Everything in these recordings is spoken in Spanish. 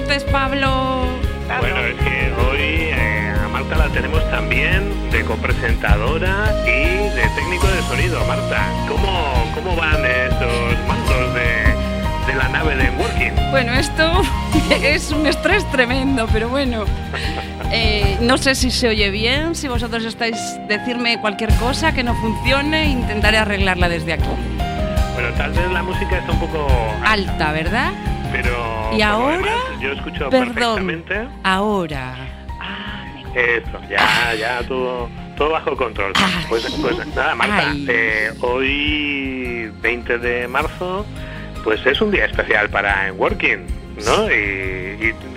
Noches, Pablo. Bueno, es que hoy eh, a Marta la tenemos también de copresentadora y de técnico de sonido. Marta, ¿cómo, cómo van esos mandos de, de la nave de Working? Bueno, esto es un estrés tremendo, pero bueno. Eh, no sé si se oye bien, si vosotros estáis decirme cualquier cosa que no funcione, intentaré arreglarla desde aquí. Bueno, tal vez la música está un poco Alta, ¿verdad? pero ¿Y ahora? yo escucho Perdón. perfectamente. Ahora. Eso, ya, ya todo, todo bajo control. Ay. Pues, pues nada, Marta, eh, hoy 20 de marzo, pues es un día especial para En Working, ¿no? Y,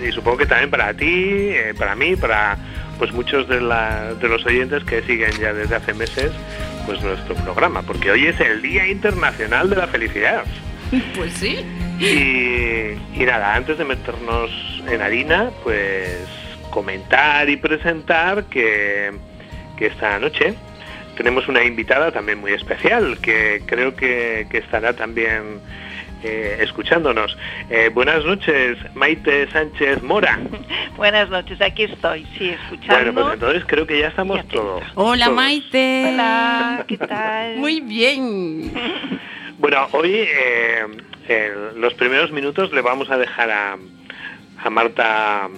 y- y supongo que también para ti, eh, para mí, para pues muchos de, la- de los oyentes que siguen ya desde hace meses pues nuestro programa, porque hoy es el Día Internacional de la Felicidad. Pues sí. Y, y nada, antes de meternos en harina, pues comentar y presentar que, que esta noche tenemos una invitada también muy especial, que creo que, que estará también eh, escuchándonos. Eh, buenas noches, Maite Sánchez Mora. Buenas noches, aquí estoy, sí, escuchando. Bueno, pues entonces creo que ya estamos todos. Hola, todos. Maite. Hola, ¿qué tal? Muy bien. Bueno, hoy eh, en los primeros minutos le vamos a dejar a, a Marta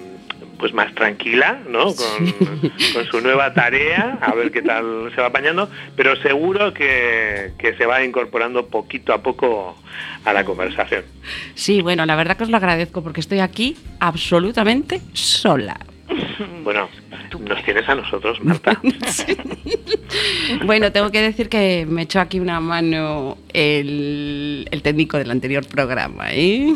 pues más tranquila, ¿no? Con, con su nueva tarea, a ver qué tal se va apañando, pero seguro que, que se va incorporando poquito a poco a la conversación. Sí, bueno, la verdad que os lo agradezco porque estoy aquí absolutamente sola. Bueno, nos tienes a nosotros, Marta. Bueno, tengo que decir que me echó aquí una mano el, el técnico del anterior programa, ¿eh?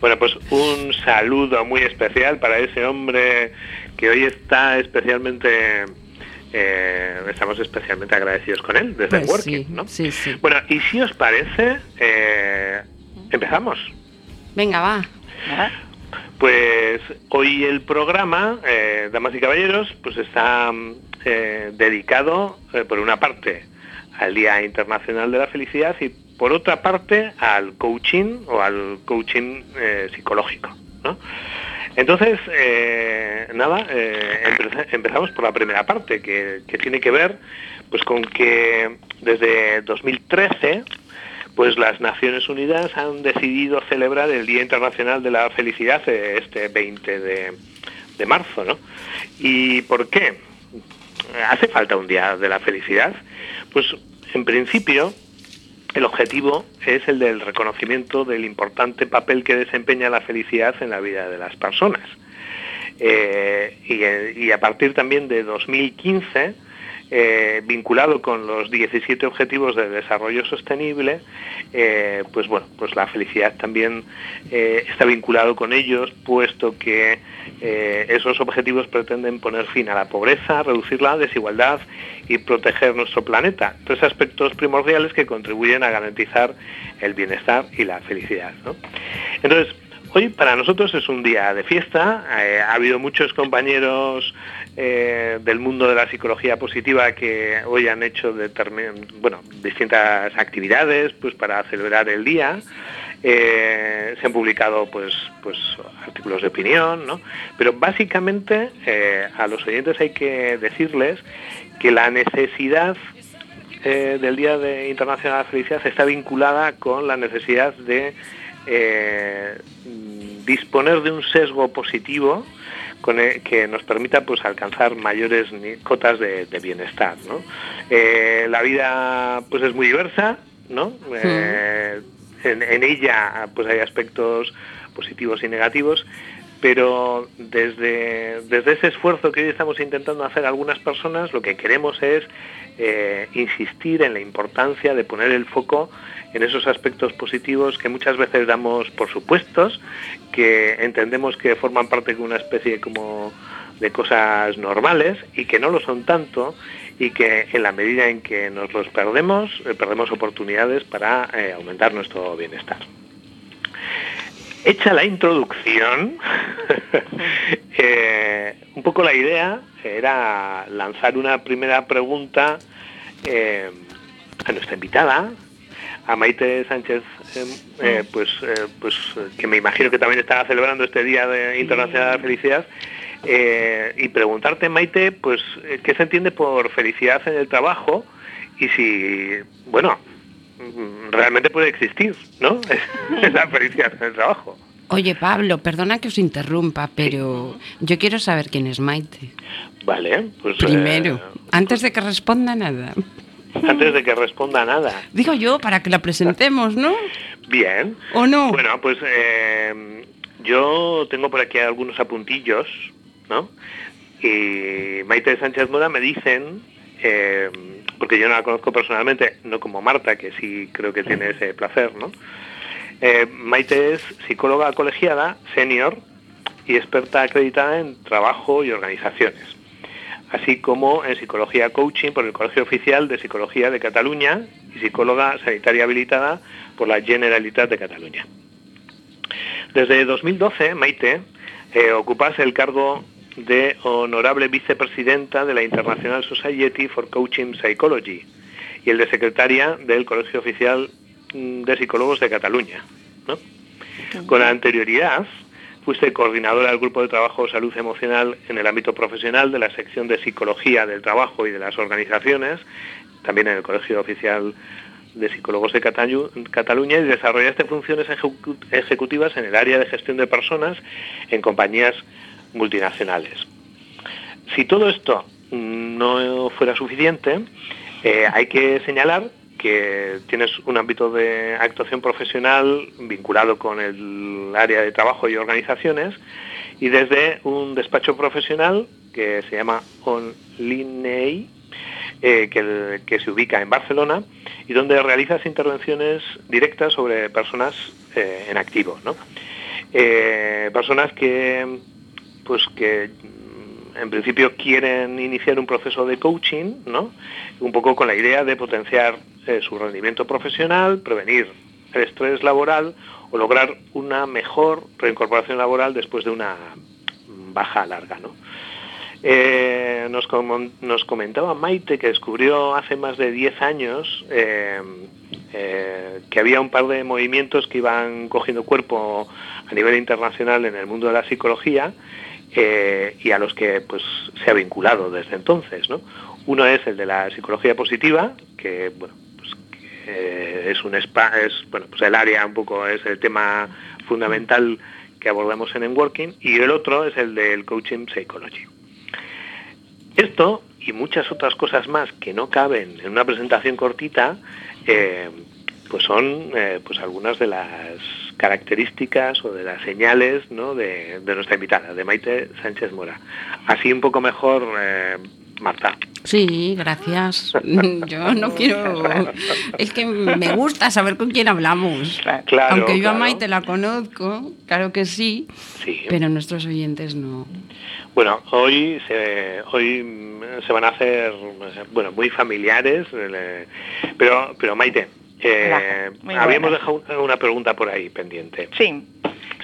Bueno, pues un saludo muy especial para ese hombre que hoy está especialmente, eh, estamos especialmente agradecidos con él desde Pues Working, sí, ¿no? sí, sí. Bueno, y si os parece, eh, empezamos. Venga, va. Ah, Pues hoy el programa, eh, damas y caballeros, pues está mm, eh, dedicado, eh, por una parte, al Día Internacional de la Felicidad y por otra parte al coaching o al coaching psicológico. Entonces, nada, empeza- empezamos por la primera parte, que, que tiene que ver pues con que desde 2013 pues las Naciones Unidas han decidido celebrar el Día Internacional de la Felicidad eh, este 20 de, de marzo, ¿no? ¿Y por qué? ¿Hace falta un Día de la Felicidad? Pues en principio el objetivo es el del reconocimiento del importante papel que desempeña la felicidad en la vida de las personas. Eh, eh, y a partir también de 2015, eh, vinculado con los 17 Objetivos de Desarrollo Sostenible, eh, pues bueno, pues la felicidad también eh, está vinculado con ellos, puesto que esos objetivos pretenden poner fin a la pobreza, reducir la desigualdad y proteger nuestro planeta. Tres aspectos primordiales que contribuyen a garantizar el bienestar y la felicidad. ¿no? Entonces, Hoy para nosotros es un día de fiesta. Eh, ha habido muchos compañeros eh, del mundo de la psicología positiva que hoy han hecho bueno, distintas actividades pues, para celebrar el día. Eh, se han publicado pues, pues, artículos de opinión, ¿no? pero básicamente a los oyentes hay que decirles que la necesidad del Día de Internacional de la Felicidad está vinculada con la necesidad de eh, disponer de un sesgo positivo con el- que nos permita pues alcanzar mayores cotas de, de bienestar. ¿no? Eh, la vida pues es muy diversa, ¿no? Eh, en, en ella pues hay aspectos positivos y negativos, pero desde, desde ese esfuerzo que hoy estamos intentando hacer algunas personas, lo que queremos es eh, insistir en la importancia de poner el foco en esos aspectos positivos que muchas veces damos por supuestos, que entendemos que forman parte de una especie como de cosas normales y que no lo son tanto y que en la medida en que nos los perdemos, eh, perdemos oportunidades para eh, aumentar nuestro bienestar. Hecha la introducción, eh, un poco la idea era lanzar una primera pregunta a nuestra invitada, a Maite Sánchez, pues, pues que me imagino que también estaba celebrando este Día de Internacional de la Felicidad, eh, y preguntarte, Maite, pues, eh, ¿qué se entiende por felicidad en el trabajo? Y si, bueno, realmente puede existir, ¿no? la felicidad en el trabajo. Oye, Pablo, perdona que os interrumpa, pero yo quiero saber quién es Maite. Vale, pues... Primero, eh, antes de que responda nada. Antes de que responda nada. Digo yo, para que la presentemos, ¿no? Bien. ¿O no? Bueno, pues yo tengo por aquí algunos apuntillos ¿no? Y Maite Sánchez Mora me dicen, eh, porque yo no la conozco personalmente, no como Marta, que sí creo que tiene ese placer, ¿no? Eh, Maite es psicóloga colegiada, senior y experta acreditada en trabajo y organizaciones, así como en psicología coaching por el Colegio Oficial de Psicología de Cataluña y psicóloga sanitaria habilitada por la Generalitat de Cataluña. Desde 2012, Maite eh, ocupas el cargo de honorable vicepresidenta de la International Society for Coaching Psychology y el de secretaria del Colegio Oficial de Psicólogos de Cataluña. Con anterioridad, fuiste coordinadora del Grupo de Trabajo Salud Emocional en el ámbito profesional de la sección de Psicología del Trabajo y de las Organizaciones, también en el Colegio Oficial de Psicólogos de Cataluña y desarrollaste funciones ejecutivas en el área de gestión de personas en compañías multinacionales. Si todo esto no fuera suficiente, eh, hay que señalar que tienes un ámbito de actuación profesional vinculado con el área de trabajo y organizaciones y desde un despacho profesional que se llama Onlinei, eh, que, se ubica en Barcelona y donde realizas intervenciones directas sobre personas eh, en activo. personas que pues que mm, en principio quieren iniciar un proceso de coaching, ¿no? Un poco con la idea de potenciar eh, su rendimiento profesional, prevenir el estrés laboral o lograr una mejor reincorporación laboral después de una baja larga, ¿no? Eh, nos, comentaba Maite que descubrió hace más de 10 años eh, que había un par de movimientos que iban cogiendo cuerpo a nivel internacional en el mundo de la psicología eh, y a los que pues, se ha vinculado desde entonces. ¿no? Uno es el de la psicología positiva, que bueno, pues, es un es bueno, pues el área un poco es el tema fundamental que abordamos en Enworking, y el otro es el del coaching psychology. Esto y muchas otras cosas más que no caben en una presentación cortita, eh, pues son eh, pues algunas de las características o de las señales de, nuestra invitada, de Maite Sánchez Mora. Así un poco mejor, eh, Marta. Sí, gracias. Yo no quiero... Es que me gusta saber con quién hablamos. Claro, Aunque yo a Maite la conozco, claro que sí, sí, pero nuestros oyentes no. Bueno, hoy se, hoy se van a hacer bueno, muy familiares, eh, pero, pero Maite, eh, habíamos dejado una pregunta por ahí pendiente. Sí.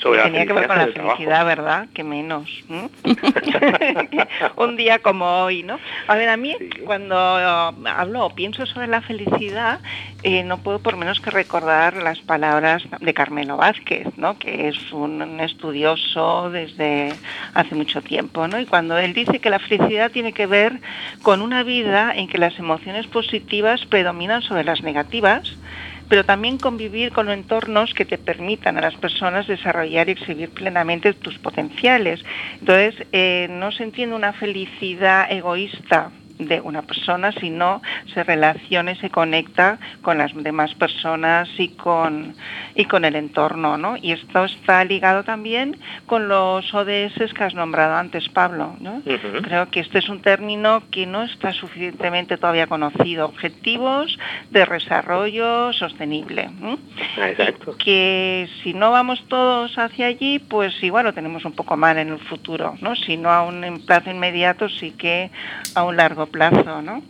Sobre Tenía que ver con la felicidad, ¿verdad? Que menos. Un día como hoy, ¿no? A ver, a mí cuando hablo o pienso sobre la felicidad, eh, no puedo por menos que recordar las palabras de Carmelo Vázquez, ¿no? Que es un estudioso desde hace mucho tiempo, ¿no? Y cuando él dice que la felicidad tiene que ver con una vida en que las emociones positivas predominan sobre las negativas, pero también convivir con entornos que te permitan a las personas desarrollar y exhibir plenamente tus potenciales. Entonces, eh, no se entiende una felicidad egoísta de una persona, sino se relaciona y se conecta con las demás personas y con, y con el entorno. ¿no? Y esto está ligado también con los ODS que has nombrado antes, Pablo. ¿no? Creo que este es un término que no está suficientemente todavía conocido. Objetivos de desarrollo sostenible. Exacto. que si no vamos todos hacia allí, pues igual lo tenemos un poco mal en el futuro, ¿no? Si no a un plazo inmediato, sí que a un largo plazo, ¿no?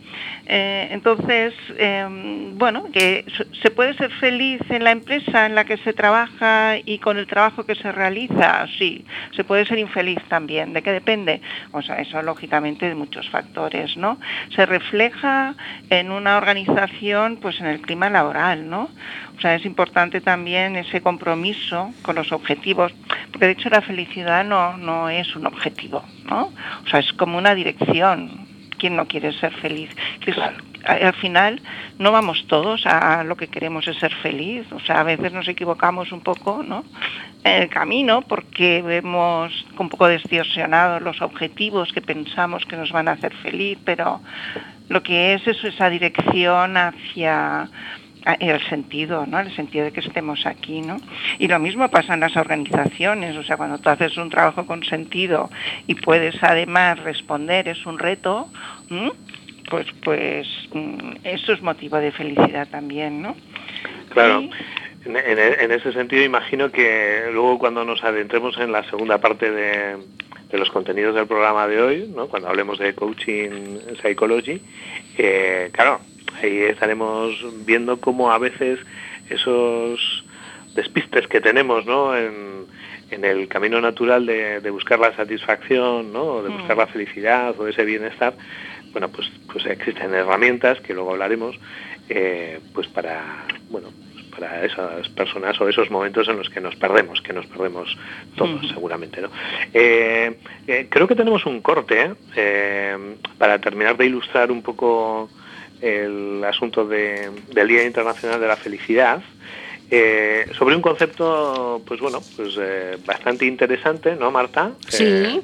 Eh, entonces, em, bueno, que se puede ser feliz en la empresa en la que se trabaja y con el trabajo que se realiza, sí. Se puede ser infeliz también. ¿De qué depende? O sea, eso lógicamente de muchos factores, ¿no? Se refleja en una organización, pues en el clima laboral, ¿no? O sea, es importante también ese compromiso con los objetivos, porque de hecho la felicidad no, no es un objetivo, ¿no? O sea, es como una dirección ¿quién no quiere ser feliz? al final no vamos todos a, lo que queremos es ser feliz, o sea, a veces nos equivocamos un poco, ¿no? En el camino porque vemos un poco distorsionados los objetivos que pensamos que nos van a hacer feliz, pero lo que es es esa dirección hacia el sentido, ¿no? El sentido de que estemos aquí, ¿no? Y lo mismo pasa en las organizaciones, o sea, cuando tú haces un trabajo con sentido y puedes además responder, es un reto, pues, pues mm, eso es motivo de felicidad también, ¿no? Claro. En, ese sentido, imagino que luego cuando nos adentremos en la segunda parte de, los contenidos del programa de hoy, ¿no? cuando hablemos de coaching psychology, eh, claro, ahí estaremos viendo cómo a veces esos despistes que tenemos ¿no? en, el camino natural de, buscar la satisfacción, ¿no? de buscar la mm. felicidad o ese bienestar, bueno, pues, pues existen herramientas que luego hablaremos eh, pues para, bueno, para esas personas o esos momentos en los que nos perdemos, que nos perdemos todos seguramente. ¿no? Eh, eh, creo que tenemos un corte para terminar de ilustrar un poco el asunto del Día Internacional de la Felicidad, eh, sobre un concepto, pues bueno, pues eh, bastante interesante, ¿no, Marta? Sí, eh,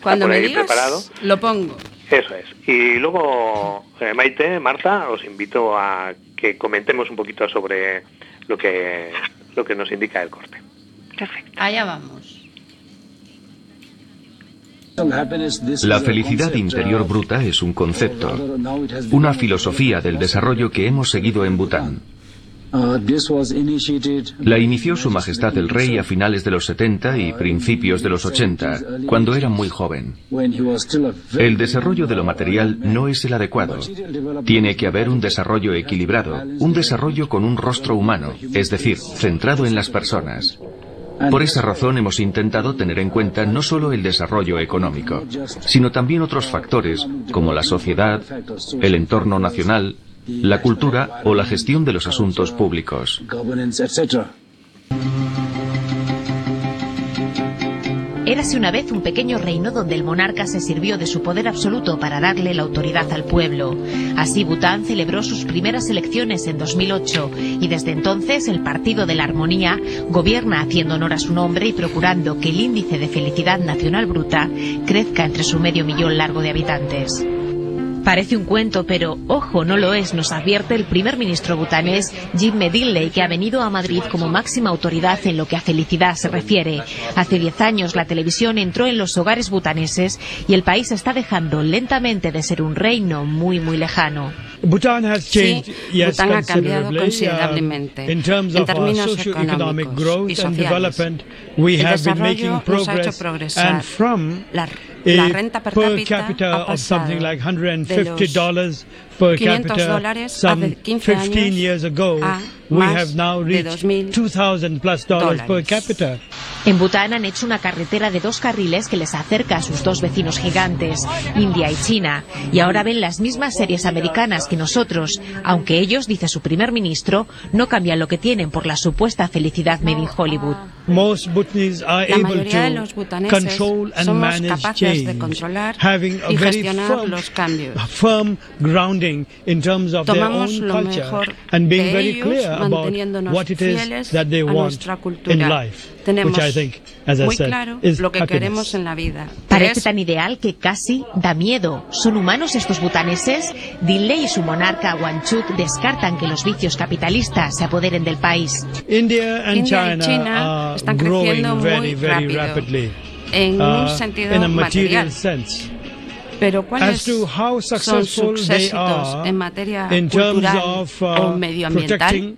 cuando me digas, preparado. lo pongo. Eso es. Y luego, Maite, Marta, os invito a que comentemos un poquito sobre lo que, lo que nos indica el corte. Perfecto. Allá vamos. La felicidad interior bruta es un concepto, una filosofía del desarrollo que hemos seguido en Bután. La inició Su Majestad el Rey a finales de los 70 y principios de los 80, cuando era muy joven. El desarrollo de lo material no es el adecuado. Tiene que haber un desarrollo equilibrado, un desarrollo con un rostro humano, es decir, centrado en las personas. Por esa razón hemos intentado tener en cuenta no solo el desarrollo económico, sino también otros factores como la sociedad, el entorno nacional, la cultura o la gestión de los asuntos públicos. Érase una vez un pequeño reino donde el monarca se sirvió de su poder absoluto para darle la autoridad al pueblo. Así Bután celebró sus primeras elecciones en 2008 y desde entonces el Partido de la Armonía gobierna haciendo honor a su nombre y procurando que el índice de felicidad nacional bruta crezca entre su medio millón largo de habitantes. Parece un cuento, pero ojo, no lo es, nos advierte el primer ministro butanés Jim Medinley, que ha venido a Madrid como máxima autoridad en lo que a felicidad se refiere. Hace diez años la televisión entró en los hogares butaneses y el país está dejando lentamente de ser un reino muy, muy lejano. Bután ha cambiado considerablemente en términos económicos y sociales. El desarrollo nos ha hecho progresar. Eh, la renta per, per capita of something like $150 per 500 dólares hace 15 años ago, a más de 2.000 dólares. En Bután han hecho una carretera de dos carriles que les acerca a sus dos vecinos gigantes, India y China, y ahora ven las mismas series americanas que nosotros, aunque ellos, dice su primer ministro, no cambian lo que tienen por la supuesta felicidad made in Hollywood. La mayoría de los butaneses somos capaces de controlar y gestionar los cambios tomamos lo mejor de ellos, manteniéndonos fieles a nuestra cultura. Tenemos muy claro lo que queremos en la vida. Parece tan ideal que casi da miedo. ¿Son humanos estos butaneses? Dinley y su monarca Wanchuk descartan que los vicios capitalistas se apoderen del país. India y China están creciendo muy rápido en un uh, sentido material. Pero ¿cuáles son sus éxitos en materia cultural o uh, medioambiental?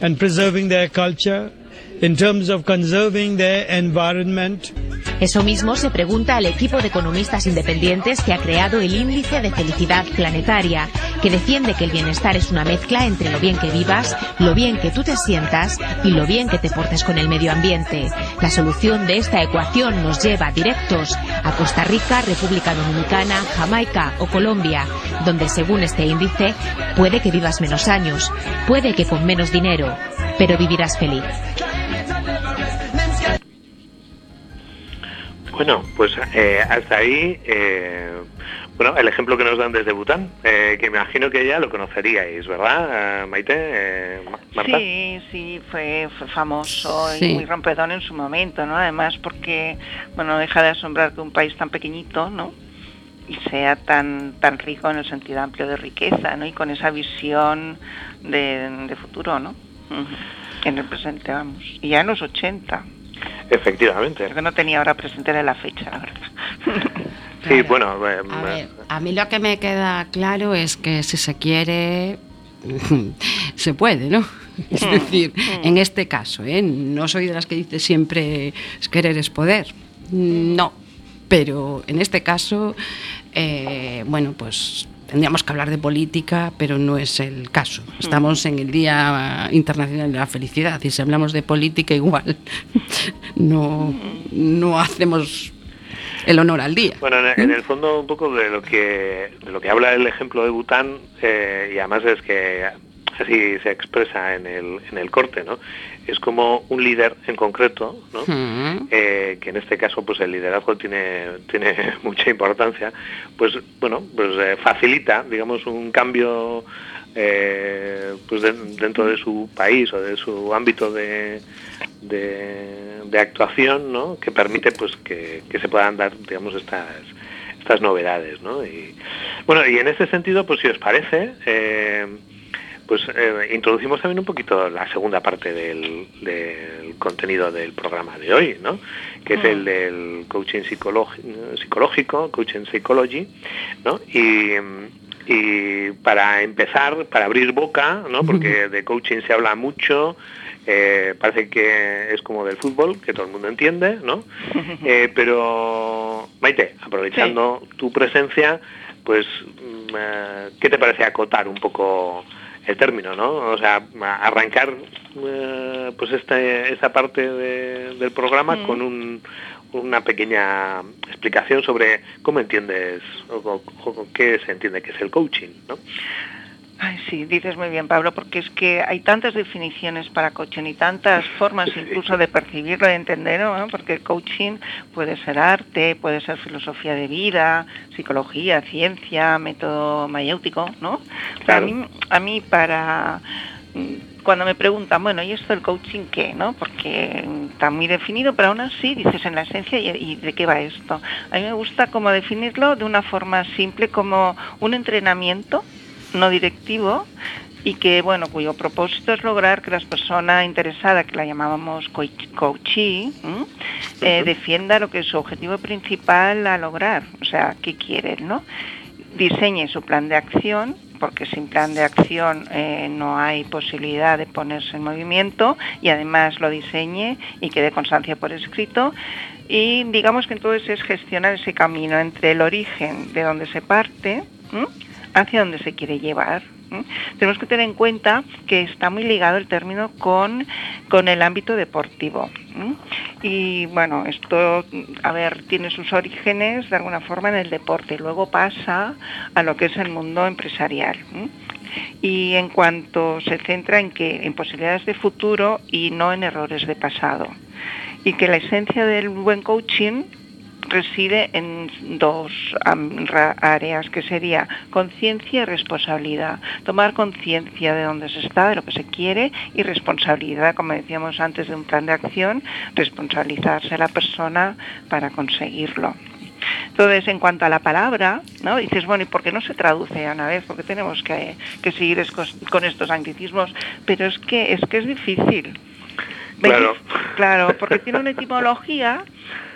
and preserving their culture in terms of conserving their environment eso mismo se pregunta al equipo de economistas independientes que ha creado el índice de felicidad planetaria, que defiende que el bienestar es una mezcla entre lo bien que vivas, lo bien que tú te sientas y lo bien que te portes con el medio ambiente. La solución de esta ecuación nos lleva directos a Costa Rica, República Dominicana, Jamaica o Colombia, donde según este índice puede que vivas menos años, puede que con menos dinero, pero vivirás feliz. Bueno, pues eh, hasta ahí, eh, bueno, el ejemplo que nos dan desde Bután, eh, que me imagino que ya lo conoceríais, ¿verdad, Maite? Marta? Sí, sí, fue, famoso y muy rompedor en su momento, ¿no? Además porque, bueno, deja de asombrar que un país tan pequeñito, ¿no? y sea tan tan rico en el sentido amplio de riqueza, ¿no? Y con esa visión de, futuro, ¿no? En el presente, vamos. Y ya en los 80. Efectivamente. Porque no tenía ahora presente la fecha, la verdad. Sí, bueno. Eh, a, mí lo que me queda claro es que si se quiere, se puede, ¿no? Es mm, decir, mm. en este caso, ¿eh? no soy de las que dice siempre querer es poder. No, pero en este caso, eh, bueno, pues tendríamos que hablar de política, pero no es el caso. Estamos en el Día Internacional de la Felicidad y si hablamos de política igual no, no hacemos el honor al día. Bueno, en, el fondo un poco de lo que de lo que habla el ejemplo de Bután eh, y además es que así se expresa en el, en el corte, ¿no? Es como un líder en concreto, ¿no? Eh, que en este caso, pues el liderazgo tiene, tiene mucha importancia, pues bueno, pues eh, facilita, digamos, un cambio eh, pues dentro de su país o de su ámbito de, de, actuación, ¿no? Que permite, pues, que, que se puedan dar, digamos, estas estas novedades, ¿no? Y bueno, y en ese sentido, pues si os parece, eh, pues eh, introducimos también un poquito la segunda parte del, contenido del programa de hoy, ¿no? que es el del coaching psicológico, coaching psychology, ¿no? y, para empezar, para abrir boca, ¿no? porque de coaching se habla mucho, eh, parece que es como del fútbol, que todo el mundo entiende, ¿no? Eh, pero, Maite, aprovechando tu presencia, pues, mm, ¿qué te parece acotar un poco el término, ¿no? O sea, arrancar eh, pues esta, parte del programa mm. con un, una pequeña explicación sobre cómo entiendes o, qué se entiende que es el coaching, ¿no? Ay, sí, dices muy bien, Pablo, porque es que hay tantas definiciones para coaching y tantas formas incluso de percibirlo, de entenderlo, porque el coaching puede ser arte, puede ser filosofía de vida, psicología, ciencia, método mayéutico, ¿no? a, mí, a mí para mm, cuando me preguntan, bueno, ¿y esto el coaching qué? ¿no? Porque está muy definido, pero aún así dices en la esencia, ¿y, de qué va esto? A mí me gusta como definirlo de una forma simple como un entrenamiento no directivo y que, bueno, cuyo propósito es lograr que las personas interesadas, que la llamábamos coachee, eh, defienda lo que es su objetivo principal a lograr, o sea, qué quieren, ¿no? Diseñe su plan de acción, porque sin plan de acción eh, no hay posibilidad de ponerse en movimiento y además lo diseñe y quede constancia por escrito. Y digamos que entonces es gestionar ese camino entre el origen de donde se parte, hacia donde se quiere llevar. Tenemos que tener en cuenta que está muy ligado el término con, con el ámbito deportivo. Y bueno, esto, a ver, tiene sus orígenes de alguna forma en el deporte luego pasa a lo que es el mundo empresarial. Y en cuanto se centra en que en posibilidades de futuro y no en errores de pasado. Y que la esencia del buen coaching reside en dos áreas, que sería conciencia y responsabilidad. Tomar conciencia de dónde se está, de lo que se quiere, y responsabilidad, como decíamos antes de un plan de acción, responsabilizarse a la persona para conseguirlo. Entonces, en cuanto a la palabra, ¿no? dices, bueno, ¿y por qué no se traduce a una vez? Porque tenemos que, seguir con estos anglicismos, pero es que es que es difícil. Claro. Claro, porque tiene una etimología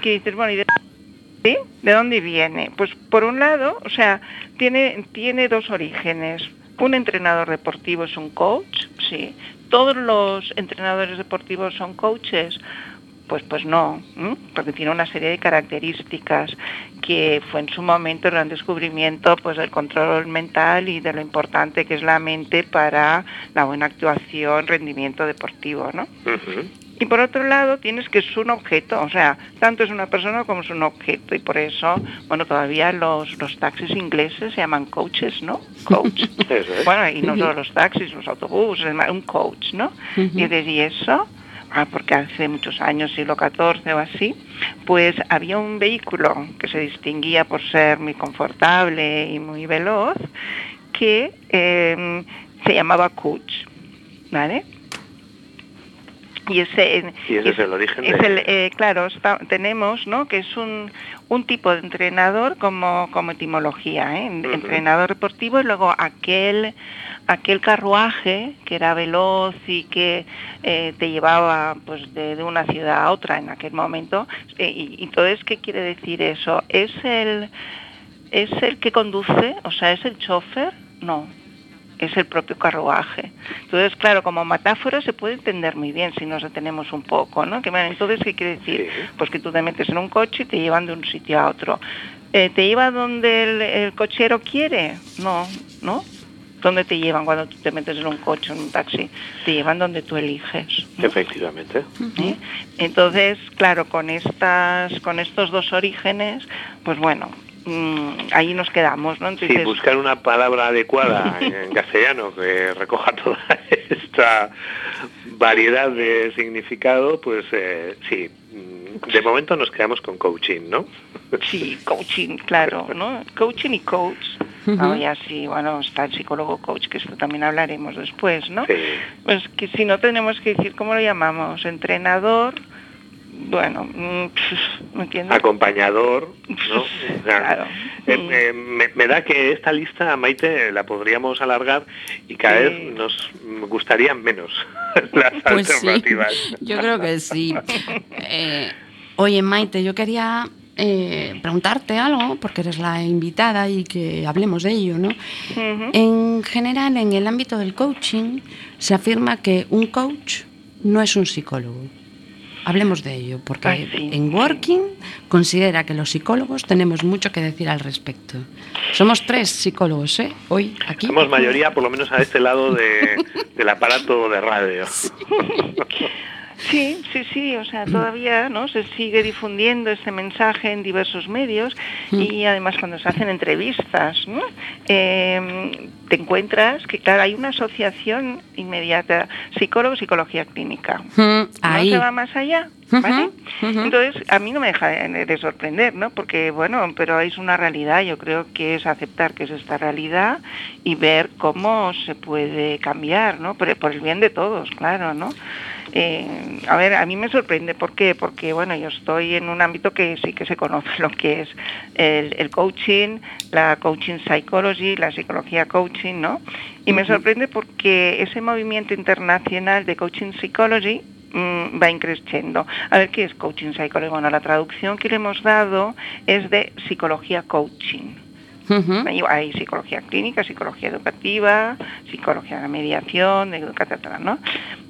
que dices, bueno, ¿y de, ¿de dónde viene? Pues por un lado, o sea, tiene, tiene dos orígenes. Un entrenador deportivo es un coach, sí. Todos los entrenadores deportivos son coaches. Pues, pues no, porque tiene una serie de características que fue en su momento el gran descubrimiento pues, del control mental y de lo importante que es la mente para la buena actuación, rendimiento deportivo. ¿no? Y por otro lado tienes que es un objeto, o sea, tanto es una persona como es un objeto y por eso, bueno, todavía los, los taxis ingleses se llaman coaches, ¿no? Coach. bueno, y no todos los taxis, los autobuses, un coach, ¿no? Y ¿y eso? Ah, porque hace muchos años, siglo XIV o así, pues había un vehículo que se distinguía por ser muy confortable y muy veloz, que em, se llamaba coach, ¿vale? Y ese, es, el origen eh, claro, tenemos, ¿no? Que es un, un tipo de entrenador como, como etimología, ¿eh? entrenador deportivo y luego aquel aquel carruaje que era veloz y que eh, te llevaba pues de, una ciudad a otra en aquel momento y, entonces qué quiere decir eso es el es el que conduce o sea es el chofer no es el propio carruaje. Entonces, claro, como metáfora se puede entender muy bien si nos detenemos un poco, ¿no? Que, entonces, ¿qué quiere decir? Pues que tú te metes en un coche y te llevan de un sitio a otro. Eh, ¿Te lleva donde el, cochero quiere? No, ¿no? ¿Dónde te llevan cuando tú te metes en un coche, en un taxi? Te llevan donde tú eliges. Efectivamente. Entonces, claro, con estas, con estos dos orígenes, pues bueno, Mm, ahí nos quedamos, ¿no? Sí, buscar una palabra adecuada en castellano que recoja toda esta variedad de significado, pues eh, sí, mm, de momento nos quedamos con coaching, ¿no? Sí, coaching, claro, ¿no? Coaching y coach. ya sí, bueno, está el psicólogo coach, que esto también hablaremos después, ¿no? Sí. Pues que si no tenemos que decir, ¿cómo lo llamamos? Entrenador, bueno, mm, ¿me entiendes? Acompañador, ¿no? claro. Eh, mm. eh, me, da que esta lista, Maite, la podríamos alargar y cada vez nos gustarían menos las pues alternativas. yo creo que sí. Eh, oye, Maite, yo quería preguntarte algo, porque eres la invitada y que hablemos de ello, ¿no? En general, en el ámbito del coaching, se afirma que un coach no es un psicólogo. Hablemos de ello, porque en Working considera que los psicólogos tenemos mucho que decir al respecto. Somos tres psicólogos, ¿eh? Hoy aquí. Somos mayoría, por lo menos a este lado del aparato de radio. Sí, sí, sí, o sea, todavía no se sigue difundiendo este mensaje en diversos medios mm. y además cuando se hacen entrevistas, ¿no? Em, te encuentras que, claro, hay una asociación inmediata, psicólogo, psicología clínica. Mm, no se va más allá. ¿Vale? Entonces, a mí no me deja de, sorprender, ¿no? Porque, bueno, pero es una realidad, yo creo que es aceptar que es esta realidad y ver cómo se puede cambiar, ¿no? Por, por el bien de todos, claro, ¿no? Eh, a ver, a mí me sorprende, ¿por qué? Porque, bueno, yo estoy en un ámbito que sí que se conoce lo que es el, coaching, la coaching psychology, la psicología coaching, ¿no? Y me sorprende porque ese movimiento internacional de coaching psychology mm, va increciendo. A ver, ¿qué es coaching psychology? Bueno, la traducción que le hemos dado es de psicología coaching. Hay psicología clínica, psicología educativa, psicología de mediación, etcétera, ¿no?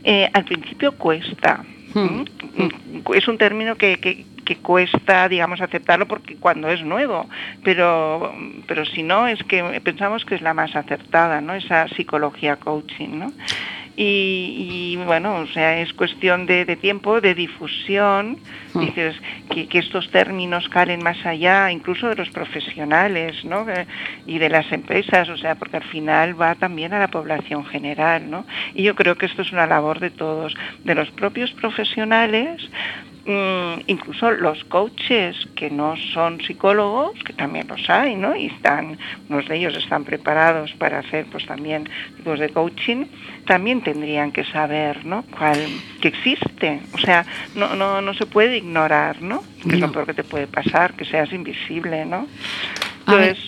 Eh, al principio cuesta. Es un término que, que, cuesta, digamos, aceptarlo porque cuando es nuevo, pero, pero si no, es que pensamos que es la más acertada, ¿no? Esa psicología coaching, ¿no? Y, bueno, o sea, es cuestión de, tiempo, de difusión, hmm. dices que, estos términos calen más allá, incluso de los profesionales, ¿no? Eh, y de las empresas, o sea, porque al final va también a la población general, ¿no? Y yo creo que esto es una labor de todos, de los propios profesionales, incluso los coaches que no son psicólogos, que también los hay, ¿no? Y están, unos de ellos están preparados para hacer pues también tipos de coaching, también tendrían que saber, ¿no? Cuál, que existe. O sea, no, no, no se puede ignorar, ¿no? Que es lo peor que te puede pasar, que seas invisible, ¿no? Entonces,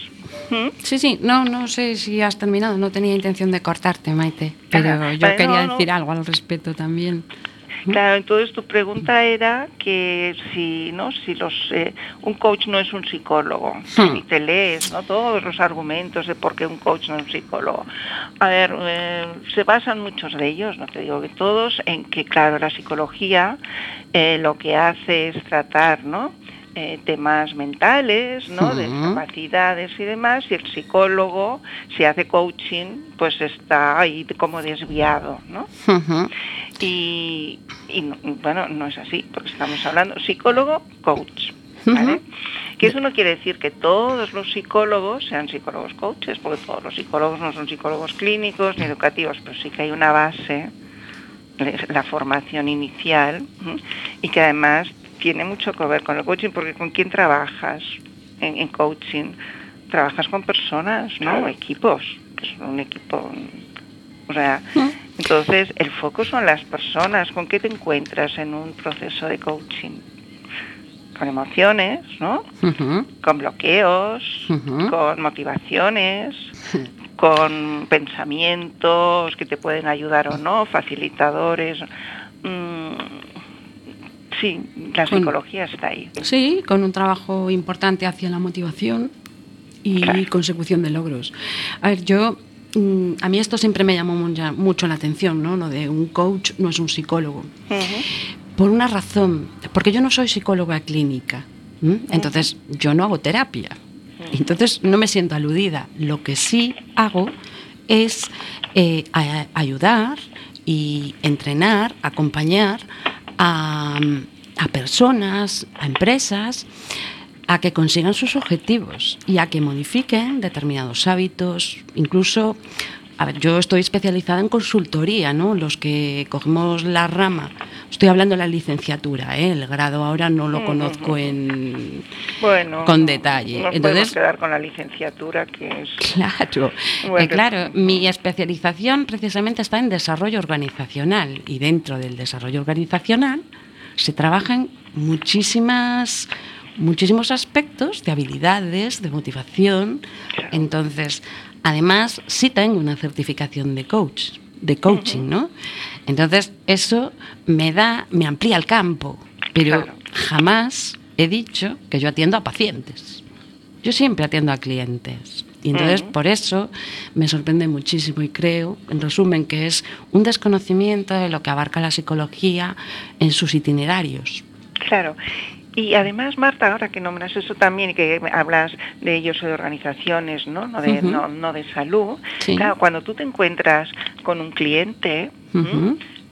¿Mm? Sí, sí, no, no sé si has terminado, no tenía intención de cortarte, Maite, pero yo quería decir algo al respecto también. Claro, entonces tu pregunta era que si, ¿no? Si los, eh, un coach no es un psicólogo, hmm. y te lees, ¿no? Todos los argumentos de por qué un coach no es un psicólogo. A ver, eh, se basan muchos de ellos, no te digo que todos, en que, claro, la psicología eh, lo que hace es tratar, ¿no? Eh, temas mentales, ¿no? De capacidades y demás, y el psicólogo, si hace coaching, pues está ahí como desviado, ¿no? Y, bueno, no es así, porque estamos hablando psicólogo, coach, ¿vale? Que eso no quiere decir que todos los psicólogos sean psicólogos coaches, porque todos los psicólogos no son psicólogos clínicos ni educativos, pero sí que hay una base la formación inicial y que además tiene mucho que ver con el coaching porque con quién trabajas en, coaching. Trabajas con personas, ¿no? Equipos, es un equipo. O sea, entonces el foco son las personas. ¿Con qué te encuentras en un proceso de coaching? Con emociones, ¿no? Con bloqueos, con motivaciones, con pensamientos que te pueden ayudar o no, facilitadores. Mm, Sí, la psicología está ahí. Sí, con un trabajo importante hacia la motivación y consecución de logros. A ver, yo a mí esto siempre me llamó mucho la atención, ¿no? Lo de un coach no es un psicólogo. Por una razón, porque yo no soy psicóloga clínica, entonces yo no hago terapia. Entonces no me siento aludida. Lo que sí hago es eh, ayudar y entrenar, acompañar a, personas, a empresas, a que consigan sus objetivos y a que modifiquen determinados hábitos, incluso a ver, yo estoy especializada en consultoría, ¿no? Los que cogemos la rama, estoy hablando de la licenciatura, ¿eh? el grado ahora no lo conozco en bueno, con detalle. Nos Entonces, quedar con la licenciatura que es claro, eh, claro. Mi especialización precisamente está en desarrollo organizacional y dentro del desarrollo organizacional se trabajan muchísimas muchísimos aspectos de habilidades, de motivación. Entonces, Además, sí tengo una certificación de coach, de coaching, ¿no? Entonces, eso me da, me amplía el campo, pero jamás he dicho que yo atiendo a pacientes. Yo siempre atiendo a clientes. Y entonces, por eso me sorprende muchísimo y creo, en resumen, que es un desconocimiento de lo que abarca la psicología en sus itinerarios. Claro, y además, Marta, ahora que nombras eso también y que hablas de ellos de organizaciones, ¿no? No de, no, de salud. Claro, cuando tú te encuentras con un cliente,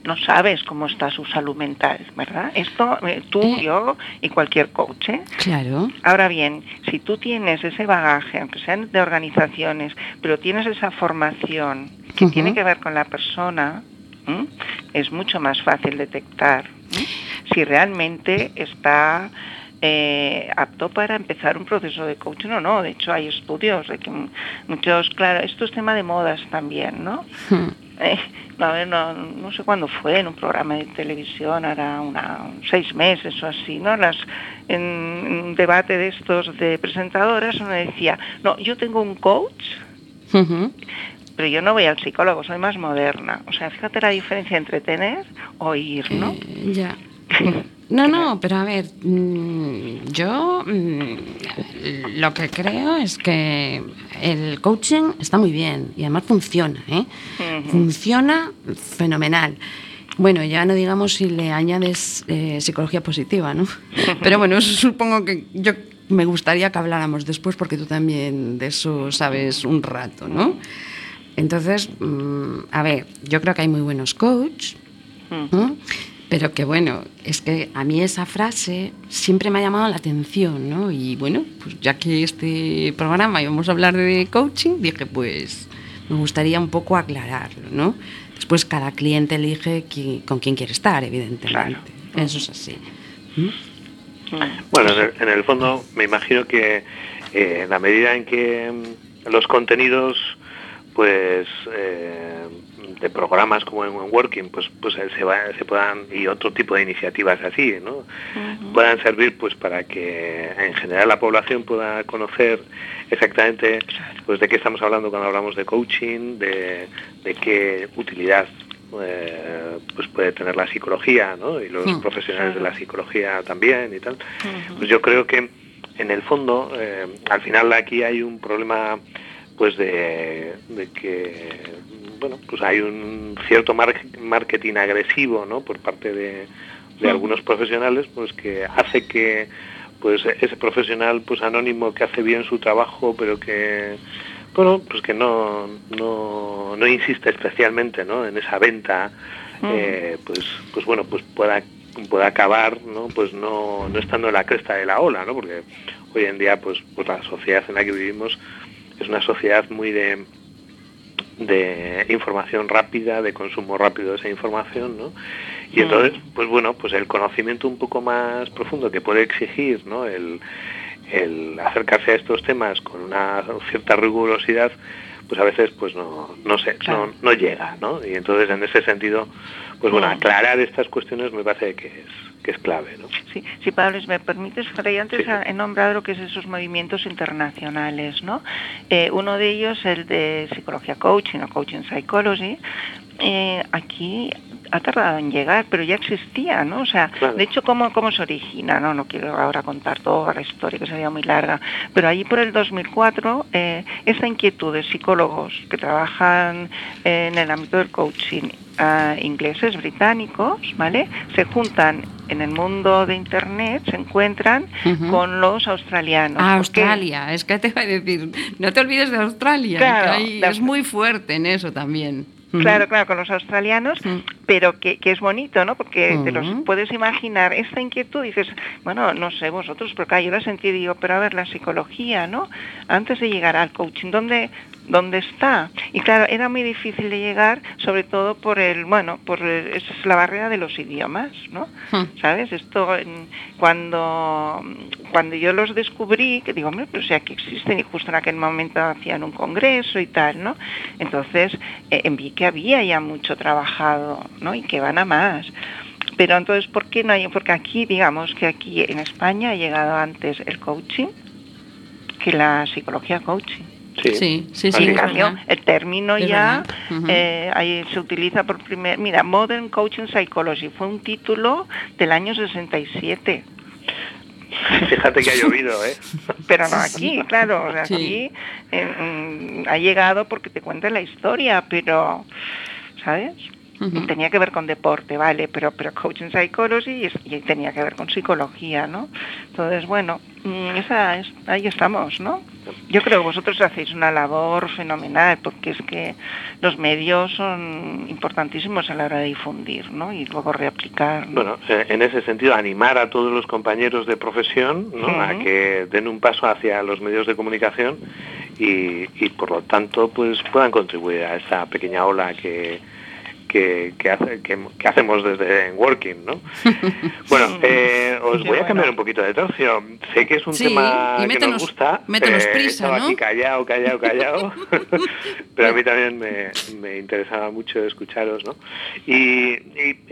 no sabes cómo está su salud mental, ¿verdad? Esto eh, tú, eh. yo y cualquier coach. ¿eh? Claro. Ahora bien, si tú tienes ese bagaje, aunque sean de organizaciones, pero tienes esa formación que tiene que ver con la persona, es mucho más fácil detectar si realmente está eh, apto para empezar un proceso de coaching o no. De hecho, hay estudios de que muchos, claro, esto es tema de modas también, ¿no? Hmm. Eh, a ver, no, sé cuándo fue, en un programa de televisión, ahora una, seis meses o así, ¿no? Las, en, un debate de estos de presentadoras, uno decía, no, yo tengo un coach, pero yo no voy al psicólogo, soy más moderna. O sea, fíjate la diferencia entre tener o ir, ¿no? Eh, ya. No, no, pero a ver, mm, yo mm, lo que creo es que el coaching está muy bien y además funciona, ¿eh? Funciona fenomenal. Bueno, ya no digamos si le añades eh, psicología positiva, ¿no? Pero bueno, eso supongo que yo me gustaría que habláramos después porque tú también de eso sabes un rato, ¿no? Entonces, mm, a ver, yo creo que hay muy buenos coaches, pero que bueno, es que a mí esa frase siempre me ha llamado la atención, ¿no? Y bueno, pues ya que este programa íbamos a hablar de coaching, dije, pues me gustaría un poco aclararlo, ¿no? Después cada cliente elige con quién quiere estar, evidentemente. Eso es así. Bueno, en el, fondo me imagino que eh, en la medida en que mm, los contenidos pues eh, de programas como en Working pues pues se, se puedan y otro tipo de iniciativas así no puedan servir pues para que en general la población pueda conocer exactamente pues de qué estamos hablando cuando hablamos de coaching de, de qué utilidad eh, pues puede tener la psicología ¿no? y los profesionales de la psicología también y tal. Pues yo creo que en el fondo eh, al final aquí hay un problema pues de, que bueno pues hay un cierto marketing agresivo ¿no? por parte de, de algunos profesionales pues que hace que pues ese profesional pues anónimo que hace bien su trabajo pero que bueno, pues que no, no, no insiste especialmente ¿no? en esa venta, eh, pues, pues bueno, pues pueda, pueda acabar, ¿no? Pues no, no estando en la cresta de la ola, ¿no? Porque hoy en día, pues, pues la sociedad en la que vivimos es una sociedad muy de, de información rápida, de consumo rápido de esa información, ¿no? Y entonces, pues bueno, pues el conocimiento un poco más profundo que puede exigir, ¿no? El, el acercarse a estos temas con una cierta rigurosidad, pues a veces pues no, no sé, no, no llega, ¿no? Y entonces en ese sentido, pues bueno, aclarar estas cuestiones me parece que es, que es clave, ¿no? Sí, sí, Pablo, si me permites, Fray, antes he nombrado lo que es esos movimientos internacionales, ¿no? Eh, uno de ellos, el de psicología coaching o coaching psychology, eh, aquí ha tardado en llegar, pero ya existía, ¿no? O sea, de hecho, ¿cómo, ¿cómo se origina? No, no quiero ahora contar toda la historia, que sería muy larga, pero allí por el 2004, eh, esta inquietud de psicólogos que trabajan en el ámbito del coaching, eh, ingleses, británicos, ¿vale? Se juntan en el mundo de Internet, se encuentran con los australianos. Ah, Australia, es que te iba a decir, no te olvides de Australia, que es muy fuerte en eso también. Claro, claro, con los australianos, pero que, que, es bonito, ¿no? Porque te los puedes imaginar esta inquietud, dices, bueno, no sé vosotros, pero acá yo la sentí, digo, pero a ver, la psicología, ¿no? Antes de llegar al coaching, ¿dónde, dónde está. Y claro, era muy difícil de llegar, sobre todo por el, bueno, por es la barrera de los idiomas, ¿no? Hmm. ¿Sabes? Esto cuando cuando yo los descubrí, que digo, pero o sea, que existen y justo en aquel momento hacían un congreso y tal, ¿no? Entonces eh, vi que había ya mucho trabajado, ¿no? Y que van a más. Pero entonces, ¿por qué no hay? Porque aquí, digamos que aquí en España ha llegado antes el coaching que la psicología coaching. Sí, sí, sí. el término ya eh, ahí se utiliza por primer... Mira, Modern Coaching Psychology fue un título del año 67. Fíjate que ha llovido, ¿eh? Pero no aquí, claro, aquí eh, mm, ha llegado porque te cuenta la historia, pero, ¿sabes? Tenía que ver con deporte, vale, pero, pero coaching psychology y, tenía que ver con psicología, ¿no? Entonces, bueno, mm, esa es, ahí estamos, ¿no? Yo creo que vosotros hacéis una labor fenomenal porque es que los medios son importantísimos a la hora de difundir, ¿no? Y luego reaplicar. Bueno, eh, en ese sentido, animar a todos los compañeros de profesión ¿no? a que den un paso hacia los medios de comunicación y, y por lo tanto, pues puedan contribuir a esta pequeña ola que que, hace, que, hacemos desde Working, ¿no? Bueno, eh, os voy a cambiar un poquito de tercio. Sé que es un tema que nos gusta. Métenos eh, prisa, aquí callado, callado, callado. pero a mí también me, interesaba mucho escucharos, ¿no? Y,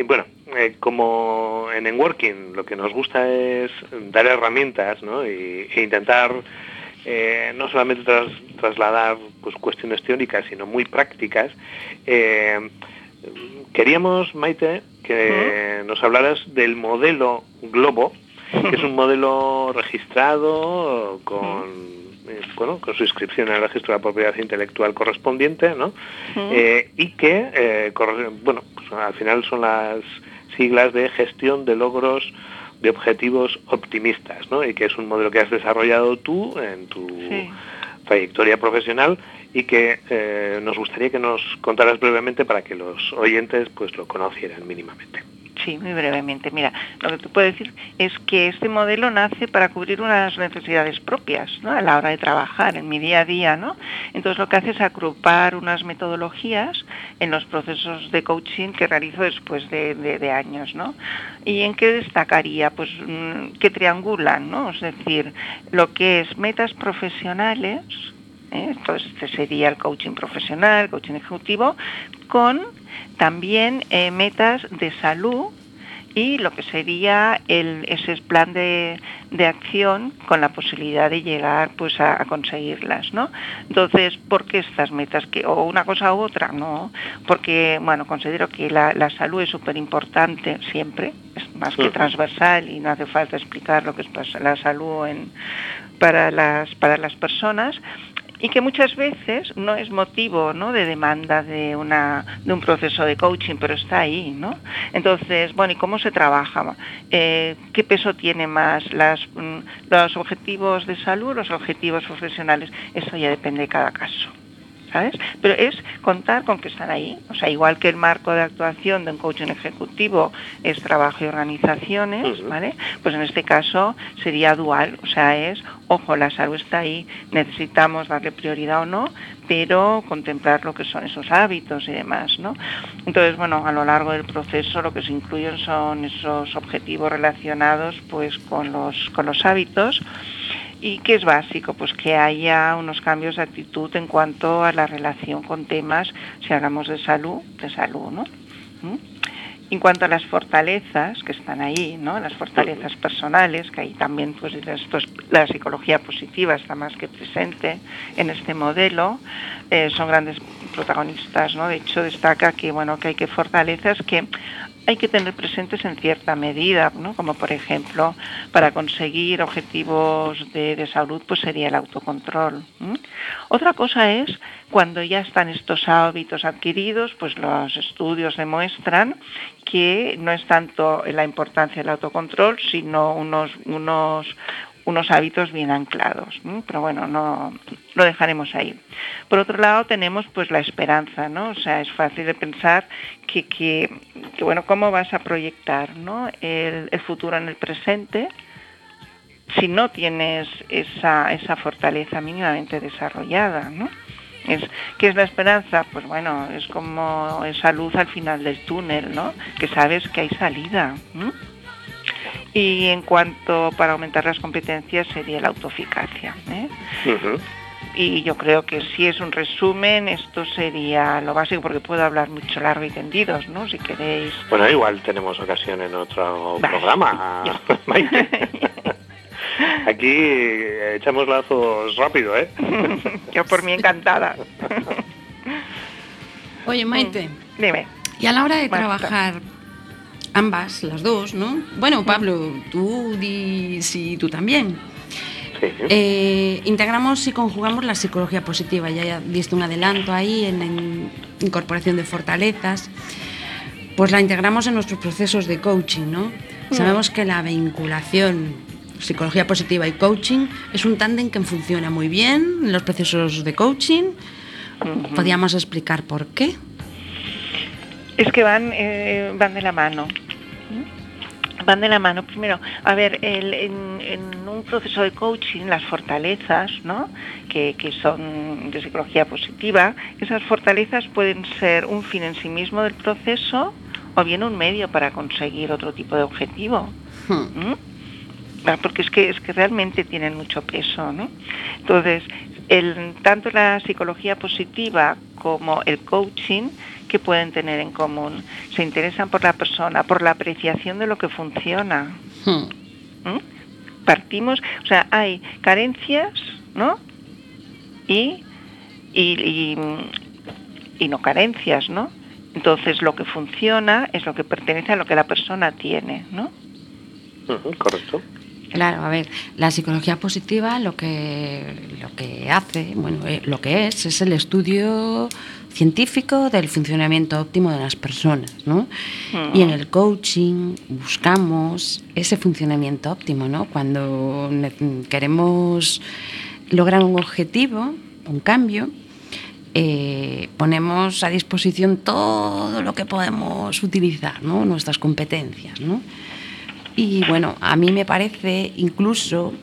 bueno, eh, como en Working lo que nos gusta es dar herramientas, ¿no? Y, e intentar no solamente trasladar pues, cuestiones teóricas, sino muy prácticas. Queríamos, Maite, que nos hablaras del modelo Globo, que es un modelo registrado con, eh, bueno, con su inscripción el registro de la propiedad intelectual correspondiente, ¿no? Eh, y que, eh, bueno, pues al final son las siglas de gestión de logros de objetivos optimistas, ¿no? Y que es un modelo que has desarrollado tú en tu trayectoria profesional y que eh, nos gustaría que nos contaras brevemente para que los oyentes pues lo conocieran mínimamente. Sí, muy brevemente. Mira, lo que te puedo decir es que este modelo nace para cubrir unas necesidades propias ¿no? a la hora de trabajar en mi día a día. ¿no? Entonces lo que hace es agrupar unas metodologías en los procesos de coaching que realizo después de, años. ¿no? ¿Y en qué destacaría? Pues mm, que triangulan, ¿no? es decir, lo que es metas profesionales, ¿eh? entonces este sería el coaching profesional, coaching ejecutivo, con también eh, metas de salud y lo que sería el, ese plan de, acción con la posibilidad de llegar pues a, conseguirlas, ¿no? Entonces, ¿por qué estas metas? que ¿O una cosa u otra? No, porque, bueno, considero que la, la salud es súper importante siempre, es más que transversal y no hace falta explicar lo que es la salud en, para, las, para las personas, y que muchas veces no es motivo ¿no? de demanda de, una, de un proceso de coaching, pero está ahí. ¿no? Entonces, bueno, ¿y cómo se trabaja? Eh, ¿Qué peso tiene más las, mm, los objetivos de salud, los objetivos profesionales? Eso ya depende de cada caso. Pero es contar con que están ahí. O sea, igual que el marco de actuación de un coaching ejecutivo es trabajo y organizaciones, ¿vale? Pues en este caso sería dual, o sea, es, ojo, la salud está ahí, necesitamos darle prioridad o no, pero contemplar lo que son esos hábitos y demás, ¿no? Entonces, bueno, a lo largo del proceso lo que se incluyen son esos objetivos relacionados pues con los, con los hábitos ¿Y qué es básico? Pues que haya unos cambios de actitud en cuanto a la relación con temas, si hablamos de salud, de salud, ¿no? ¿Mm? En cuanto a las fortalezas que están ahí, ¿no? las fortalezas personales, que ahí también pues, la psicología positiva está más que presente en este modelo, eh, son grandes protagonistas. ¿no? De hecho, destaca que, bueno, que hay que fortalezas que hay que tener presentes en cierta medida, ¿no? como por ejemplo para conseguir objetivos de, salud pues sería el autocontrol. Otra cosa es cuando ya están estos hábitos adquiridos, pues los estudios demuestran que no es tanto la importancia del autocontrol, sino unos, unos, unos hábitos bien anclados. Pero bueno, no lo dejaremos ahí. Por otro lado tenemos pues la esperanza, ¿no? O sea, es fácil de pensar que, que, bueno, cómo vas a proyectar ¿no? el, futuro en el presente si no tienes esa, esa fortaleza mínimamente desarrollada, ¿no? Es, ¿Qué es la esperanza? Pues bueno, es como esa luz al final del túnel, ¿no? Que sabes que hay salida. Y en cuanto para aumentar las competencias sería la autoeficacia. ¿eh? Y yo creo que si es un resumen, esto sería lo básico, porque puedo hablar mucho largo y tendidos, ¿no? Si queréis. Bueno, igual tenemos ocasión en otro programa, Aquí eh, echamos lazos rápido, ¿eh? yo por mí encantada. Oye, Maite. Dime. Y a la hora de trabajar ambas, las dos, ¿no? Bueno, Pablo, tú di si tú también. Eh, integramos y conjugamos la psicología positiva, ya diste un adelanto ahí en la incorporación de fortalezas, pues la integramos en nuestros procesos de coaching, ¿no? Mm. Sabemos que la vinculación psicología positiva y coaching es un tándem que funciona muy bien en los procesos de coaching. ¿Podríamos explicar por qué? Es que van, eh, van de la mano van de la mano. Primero, a ver, en, un proceso de coaching, las fortalezas, ¿no? Que, son de psicología positiva, esas fortalezas pueden ser un fin en sí mismo del proceso o bien un medio para conseguir otro tipo de objetivo. Hmm. ¿Mm? Ah, porque es que, es que realmente tienen mucho peso. ¿no? Entonces, el, tanto la psicología positiva como el coaching que pueden tener en común. Se interesan por la persona, por la apreciación de lo que funciona. Hmm. ¿Mm? Partimos, o sea, hay carencias, ¿no? Y, y, y, no carencias, ¿no? Entonces lo que funciona es lo que pertenece a lo que la persona tiene, ¿no? correcto. Claro, a ver, la psicología positiva lo que, lo que hace, bueno, eh, lo que es, es el estudio científico del funcionamiento óptimo de las personas, ¿no? Y en el coaching buscamos ese funcionamiento óptimo, ¿no? Cuando queremos lograr un objetivo, un cambio, eh, ponemos a disposición todo lo que podemos utilizar, ¿no? nuestras competencias. ¿no? Y bueno, a mí me parece incluso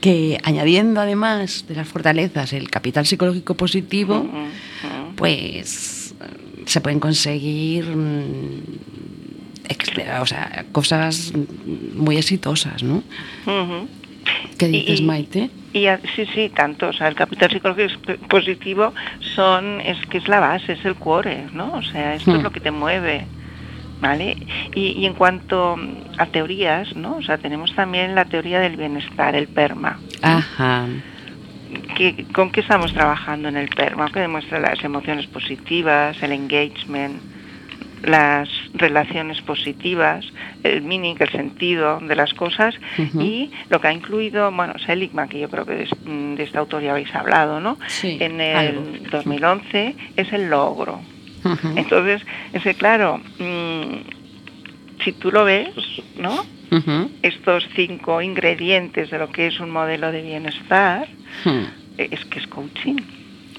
que añadiendo además de las fortalezas el capital psicológico positivo, pues se pueden conseguir mm, o sea, cosas muy exitosas, ¿no? ¿Qué dices, Maite? Y, sí, sí, tanto. O sea, el capital psicológico positivo son, es que es la base, es el cuore, ¿no? O sea, esto es hmm. lo que te mueve. ¿Vale? Y, en cuanto a teorías, ¿no? O sea, tenemos también la teoría del bienestar, el PERMA. Ajá. ¿Con qué estamos trabajando en el PERMA? Que demuestra las emociones positivas, el engagement, las relaciones positivas, el meaning, el sentido de las cosas y lo que ha incluido, bueno, Seligman, que yo creo que de, de esta autoría habéis hablado, ¿no? en el 2011 es el logro. Entonces, es que claro, mm, si tú lo ves, ¿no? Estos cinco ingredientes de lo que es un modelo de bienestar, es que es coaching.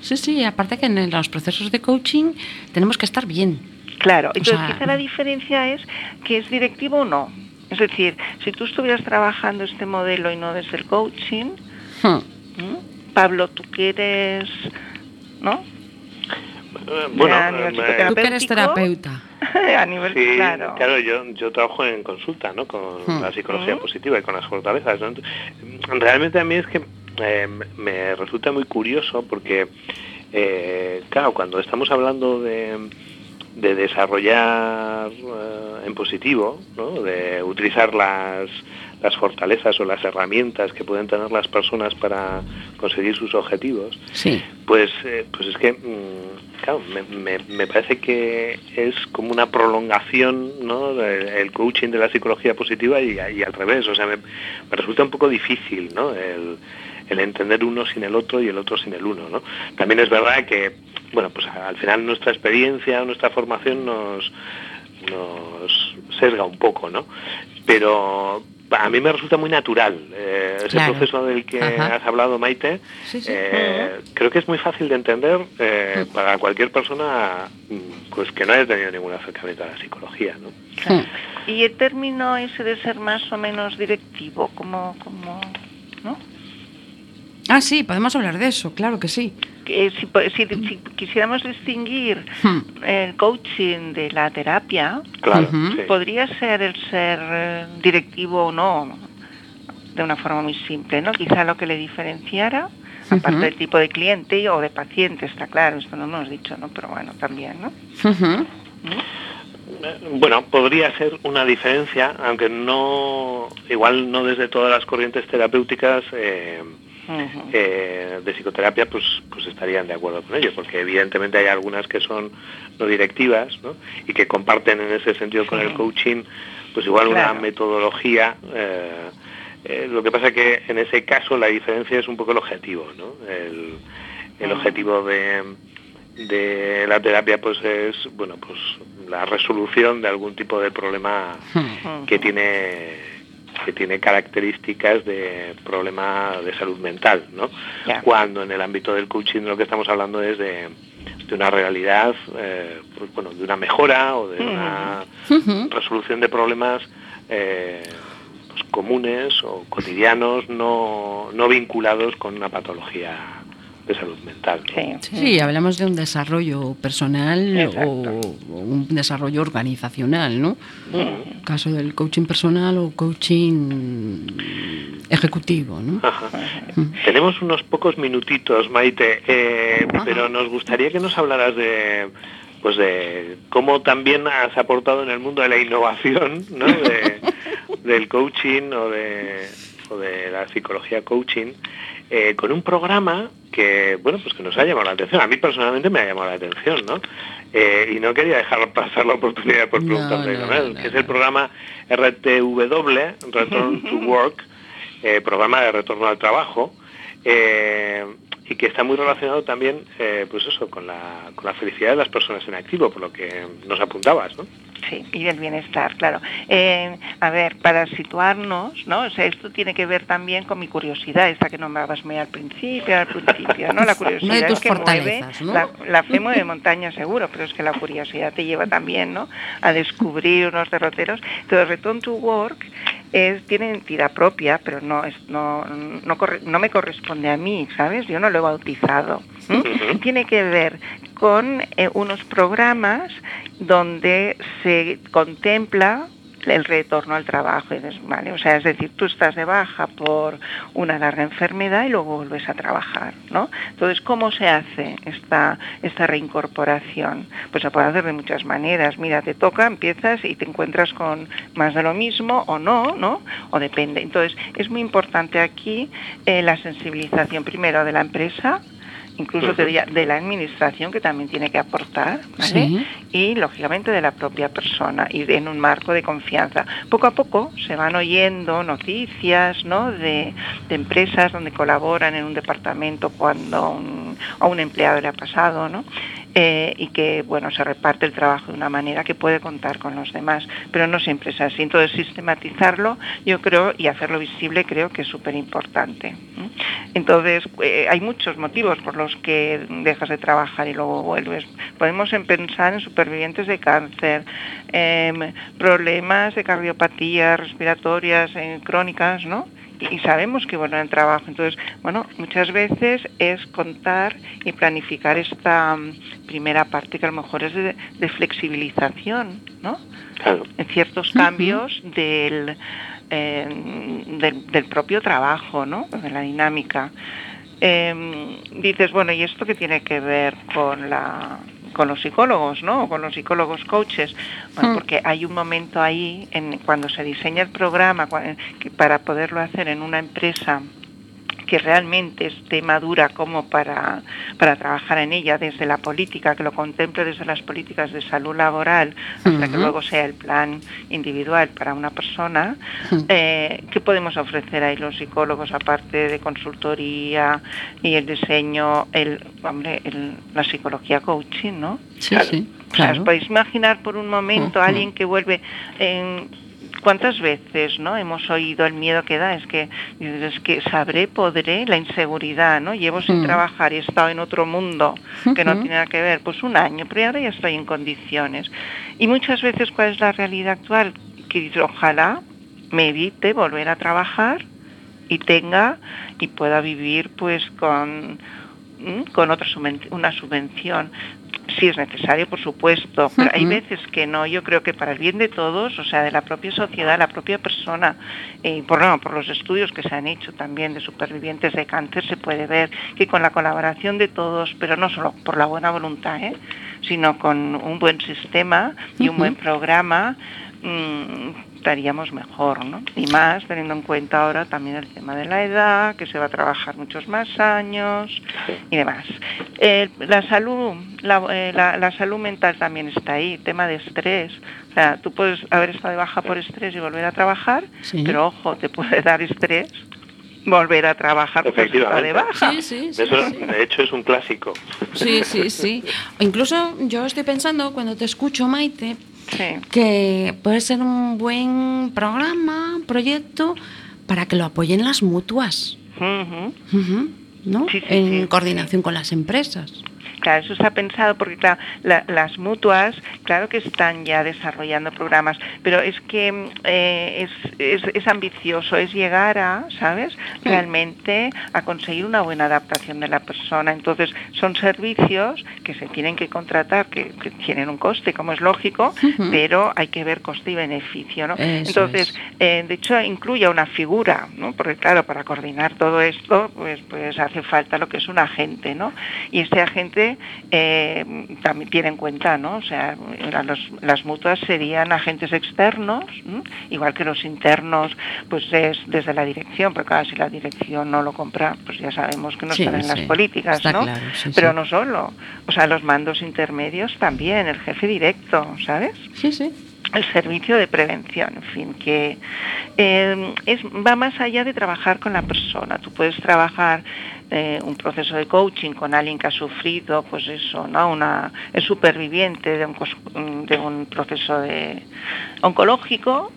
Sí, sí, aparte que en los procesos de coaching tenemos que estar bien Claro, entonces quizá la diferencia es que es directivo o no. Es decir, si tú estuvieras trabajando este modelo y no desde el coaching. Pablo, tú quieres, ¿no? Eh, bueno, tú que eres terapeuta. a nivel sí, claro. claro yo, yo trabajo en consulta, ¿no? Con hmm. la psicología hmm. positiva y con las fortalezas. Realmente a mí es que eh, me resulta muy curioso porque, eh, claro, cuando estamos hablando de de desarrollar eh, en positivo, de utilizar las, las fortalezas o las herramientas que pueden tener las personas para conseguir sus objetivos, sí. pues, eh, pues es que, mm, claro, me, me, parece que es como una prolongación ¿no? del coaching de la psicología positiva y, y al revés, o sea, me, me, resulta un poco difícil ¿no? el, el entender uno sin el otro y el otro sin el uno. ¿no? También es verdad que bueno, pues al final nuestra experiencia, nuestra formación nos, nos sesga un poco, ¿no? Pero a mí me resulta muy natural eh, ese proceso del que has hablado, Maite. Eh, creo que es muy fácil de entender eh, para cualquier persona mm, pues que no haya tenido ningún acercamiento a la psicología, ¿no? Y el término ese de ser más o menos directivo, como, como ¿no? Ah, sí, podemos hablar de eso, claro que sí. si, si, quisiéramos distinguir hmm. el coaching de la terapia, podría ser el ser eh, directivo o no, de una forma muy simple, ¿no? Quizá lo que le diferenciara, aparte del tipo de cliente o de paciente, está claro, esto no lo hemos dicho, ¿no? Pero bueno, también, ¿no? ¿Mm? Bueno, podría ser una diferencia, aunque no, igual no desde todas las corrientes terapéuticas. Eh, eh, de psicoterapia, pues, pues estarían de acuerdo con ello, porque evidentemente hay algunas que son no directivas y que comparten en ese sentido con el coaching, pues igual una metodología. Eh, eh, lo que pasa que en ese caso la diferencia es un poco el objetivo, ¿no? El, el objetivo de, de la terapia pues es bueno pues la resolución de algún tipo de problema que tiene que tiene características de problema de salud mental, ¿no? Cuando en el ámbito del coaching lo que estamos hablando es de, una realidad, eh, pues, bueno, de una mejora o de una resolución de problemas eh, pues, comunes o cotidianos, no, no vinculados con una patología de salud mental. Sí, hablamos de un desarrollo personal o, un desarrollo organizacional, ¿no? Caso del coaching personal o coaching ejecutivo, ¿no? Tenemos unos pocos minutitos, Maite, eh, pero nos gustaría que nos hablaras de pues de cómo también has aportado en el mundo de la innovación, ¿no? del coaching de, o de la psicología coaching eh, con un programa que, bueno, pues que nos ha llamado la atención. A mí personalmente me ha llamado la atención, ¿no? Eh, y no quería dejar pasar la oportunidad por preguntarle que es el programa RTW, Return to Work, eh, programa de retorno al trabajo, y que está muy relacionado también, pues eso, con la, con la felicidad de las personas en activo, por lo que nos apuntabas, ¿no? Sí, y del bienestar, claro. Eh, a ver, para situarnos, ¿no? O sea, esto tiene que ver también con mi curiosidad, esta que nombrabas muy al principio, al principio, ¿no? La curiosidad es que mueve, la, la, fe mueve montaña seguro, pero es que la curiosidad te lleva también, ¿no? A descubrir unos derroteros. Entonces, Return to Work es, tiene entidad propia, pero no, es, no, no, no me corresponde a mí, ¿sabes? Yo no lo he bautizado. Tiene que ver con eh, unos programas donde se contempla el retorno al trabajo. ¿vale? O sea, es decir, tú estás de baja por una larga enfermedad y luego vuelves a trabajar, ¿no? Entonces, ¿cómo se hace esta, esta reincorporación? Pues se puede hacer de muchas maneras. Mira, te toca, empiezas y te encuentras con más de lo mismo o no, ¿no? O depende. Entonces, es muy importante aquí eh, la sensibilización primero de la empresa, incluso de, la administración que también tiene que aportar, ¿vale? Y lógicamente de la propia persona y en un marco de confianza. Poco a poco se van oyendo noticias, ¿no? De, empresas donde colaboran en un departamento cuando un, a un empleado le ha pasado, ¿no? Eh, y que bueno se reparte el trabajo de una manera que puede contar con los demás, pero no siempre es así. Entonces sistematizarlo, yo creo y hacerlo visible creo que es súper importante. Entonces eh, hay muchos motivos por los que dejas de trabajar y luego vuelves. Podemos pensar en supervivientes de cáncer, em, problemas de cardiopatía respiratorias crónicas, ¿no? Y sabemos que bueno el trabajo. Entonces, bueno, muchas veces es contar y planificar esta mm, primera parte que a lo mejor es de, flexibilización, ¿no? En ciertos cambios del, del, propio trabajo, ¿no? De la dinámica. Em, dices, bueno, ¿y esto qué tiene que ver con la con los psicólogos, ¿no? O con los psicólogos coaches, hmm. porque hay un momento ahí en cuando se diseña el programa para poderlo hacer en una empresa que realmente esté madura como para, para trabajar en ella desde la política, que lo contemple desde las políticas de salud laboral, hasta que luego sea el plan individual para una persona, eh, ¿qué podemos ofrecer ahí los psicólogos aparte de consultoría y el diseño, el, hombre, la psicología coaching, ¿no? Sí, sí. Claro. ¿Os podéis imaginar por un momento a alguien que vuelve en ¿Cuántas veces no hemos oído el miedo que da? Es que, es que sabré, podré, la inseguridad, ¿no? Llevo sin mm. trabajar y he estado en otro mundo que no tiene nada que ver, pues un año, pero ahora ya estoy en condiciones. Y muchas veces, ¿cuál es la realidad actual? Que ojalá me evite volver a trabajar y tenga y pueda vivir pues con con otra una subvención si es necesario, por supuesto, pero hay veces que no. Yo creo que para el bien de todos, o sea, de la propia sociedad, la propia persona, y por, no, por los estudios que se han hecho también de supervivientes de cáncer, se puede ver que con la colaboración de todos, pero no solo por la buena voluntad, ¿eh? sino con un buen sistema y un buen programa, mm, estaríamos mejor, ¿no? Y más teniendo en cuenta ahora también el tema de la edad, que se va a trabajar muchos más años y demás. la salud, eh, la, salud mental también está ahí, tema de estrés. O sea, tú puedes haber estado de baja por estrés y volver a trabajar, pero ojo, te puede dar estrés volver a trabajar Efectivamente. de baja. Sí, sí, sí, de hecho, es un clásico. Sí, sí, sí. Incluso yo estoy pensando, cuando te escucho, Maite, que puede ser un buen programa, proyecto, para que lo apoyen las mutuas. ¿no? en coordinación con las empresas. Claro, eso está pensado porque las mutuas, claro que están ya desarrollando programas, pero es que eh, es, ambicioso, es llegar a, ¿sabes? Realmente a conseguir una buena adaptación de la persona. Entonces, son servicios que se tienen que contratar, que, tienen un coste, como es lógico, pero hay que ver coste y beneficio, ¿no? Entonces, eh, de hecho, incluye una figura, ¿no? Porque, claro, para coordinar todo esto, pues, pues hace falta lo que es un agente, ¿no? Y este agente eh, también tiene en cuenta, ¿no? O sea, las mutuas serían agentes externos, igual que los internos, pues es desde la dirección, pero claro, si la dirección no lo compra, pues ya sabemos que no están en las políticas, ¿no? pero no solo, o sea, los mandos intermedios también, el jefe directo, ¿sabes? Sí, sí. el servicio de prevención, en fin, que eh, es, va más allá de trabajar con la persona. Tú puedes trabajar eh, un proceso de coaching con alguien que ha sufrido, pues eso, ¿no? Una, es superviviente de un, de un proceso de oncológico,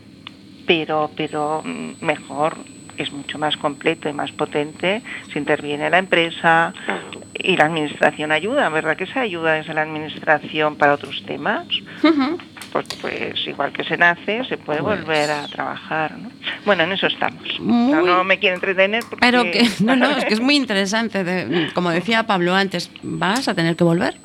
pero, pero mm, mejor es mucho más completo y más potente si interviene la empresa y la administración ayuda, ¿verdad? Que se ayuda desde la administración para otros temas. Pues, pues, igual que se nace, se puede pues volver a trabajar, ¿no? Bueno, en eso estamos. no me quiero entretener porque... Pero que, no, no, es que es muy interesante. como decía Pablo antes, vas a tener que volver.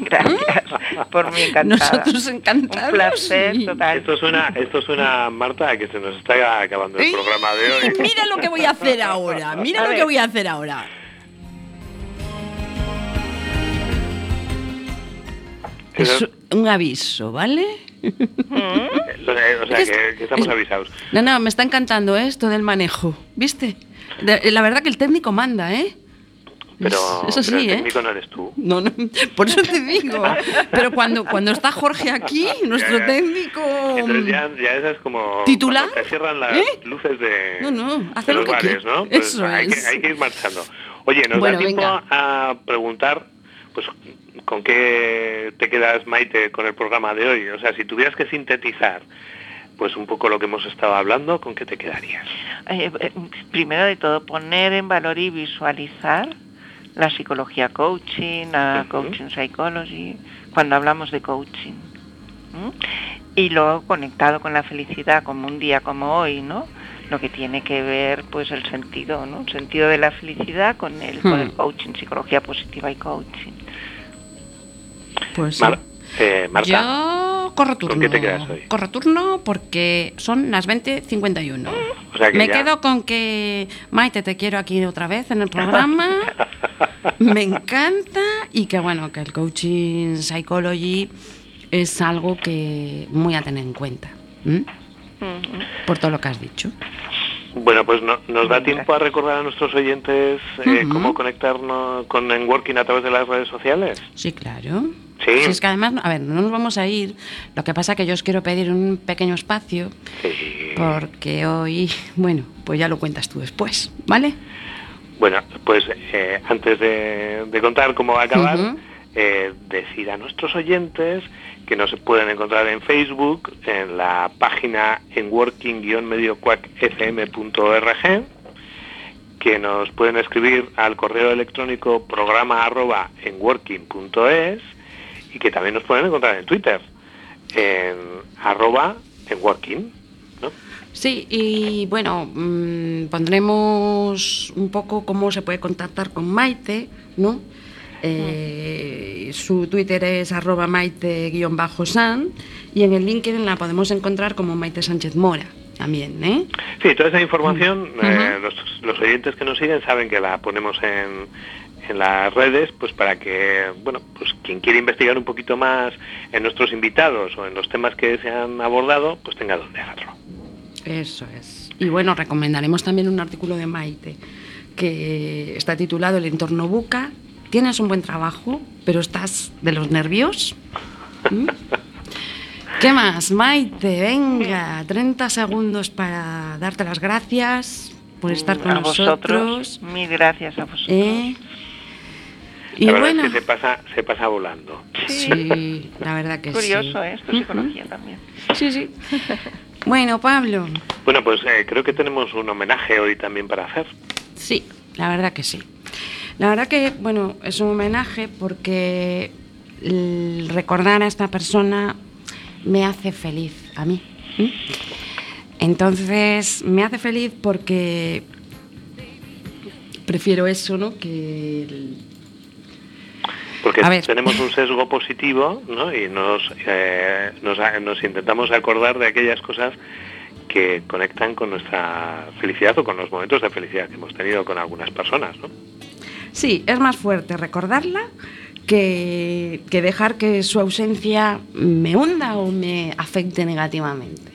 Gracias. Por mi encantada. Nosotros encantados. Un placer total. Esto suena, esto suena, Marta, que se nos está acabando el programa de hoy. Mira lo que voy a hacer ahora. Mira lo que voy a hacer ahora. Es un aviso, ¿vale? O sea, que, estamos avisados. No, no, me está encantando ¿eh? esto del manejo, ¿viste? la verdad que el técnico manda, ¿eh? Pero, eso sí, el ¿eh? técnico no eres tú. No, no, por eso te digo. Pero cuando, cuando está Jorge aquí, nuestro técnico. Entonces ya, ya esa es como. ¿Titular? Te cierran las ¿Eh? luces de, no, no, hace los lo que bares, ¿no? Pues eso hay, es. que, hay que ir marchando. Oye, nos Bueno, da tiempo venga. a preguntar, pues, ¿con qué te quedas, Maite, con el programa de hoy? O sea, si tuvieras que sintetizar, pues un poco lo que hemos estado hablando, ¿con qué te quedarías? Eh, eh, primero de todo, poner en valor y visualizar la psicología coaching, la coaching psychology, cuando hablamos de coaching. Y luego conectado con la felicidad, como un día como hoy, ¿no? Lo que tiene que ver, pues, el sentido, ¿no? El sentido de la felicidad con el, con el Hmm. coaching, psicología positiva y coaching. Pues sí. Eh, Marta, Yo corro turno. ¿Con qué te quedas hoy? Corro turno porque son las 20.51. o sea que Me ya- quedo con que Maite te quiero aquí otra vez en el programa. Me encanta y que bueno, que el coaching psychology es algo que muy a tener en cuenta. ¿m? Ujú. Por todo lo que has dicho. Bueno, pues no- nos da tiempo a recordar a nuestros oyentes eh, Ujú. cómo conectarnos con Networking a través de las redes sociales. Sí, claro. Sí. Si es que además, a ver, no nos vamos a ir. Lo que pasa que yo os quiero pedir un pequeño espacio Sí. porque hoy, bueno, pues ya lo cuentas tú después, ¿vale? Bueno, pues eh, antes de, de contar cómo va a acabar, eh, decir a nuestros oyentes que nos pueden encontrar en Facebook, en la página en working-mediocuacfm.org, que nos pueden escribir al correo electrónico programa arroba en working.es y que también nos pueden encontrar en Twitter, en arroba en working. ¿no? Sí, y bueno, mm, pondremos un poco cómo se puede contactar con Maite, ¿no? Eh, su Twitter es arroba maite-san y en el LinkedIn la podemos encontrar como Maite Sánchez Mora también, ¿eh? Sí, toda esa información, Ujú. eh, los, los oyentes que nos siguen saben que la ponemos en, en las redes, pues para que, bueno, pues quien quiere investigar un poquito más en nuestros invitados o en los temas que se han abordado, pues tenga donde hacerlo. Eso es. Y bueno, recomendaremos también un artículo de Maite que está titulado El entorno buca. Tienes un buen trabajo, pero estás de los nervios. ¿Mm? ¿Qué más, Maite? Venga, 30 segundos para darte las gracias por estar con a nosotros. vosotros, mil gracias a vosotros. ¿eh? Y la verdad bueno, es que se pasa, se pasa volando. sí, la verdad que Curioso, sí. ¿eh? Esto es psicología también. Sí, sí. Bueno, Pablo, Bueno, pues eh, creo que tenemos un homenaje hoy también para hacer. Sí, la verdad que sí. La verdad que, bueno, es un homenaje porque el recordar a esta persona me hace feliz a mí. Entonces, me hace feliz porque prefiero eso, ¿no? Que el- Porque tenemos un sesgo positivo ¿no? y nos, eh, nos, nos intentamos acordar de aquellas cosas que conectan con nuestra felicidad o con los momentos de felicidad que hemos tenido con algunas personas. ¿no? Sí, es más fuerte recordarla que, que dejar que su ausencia me hunda o me afecte negativamente.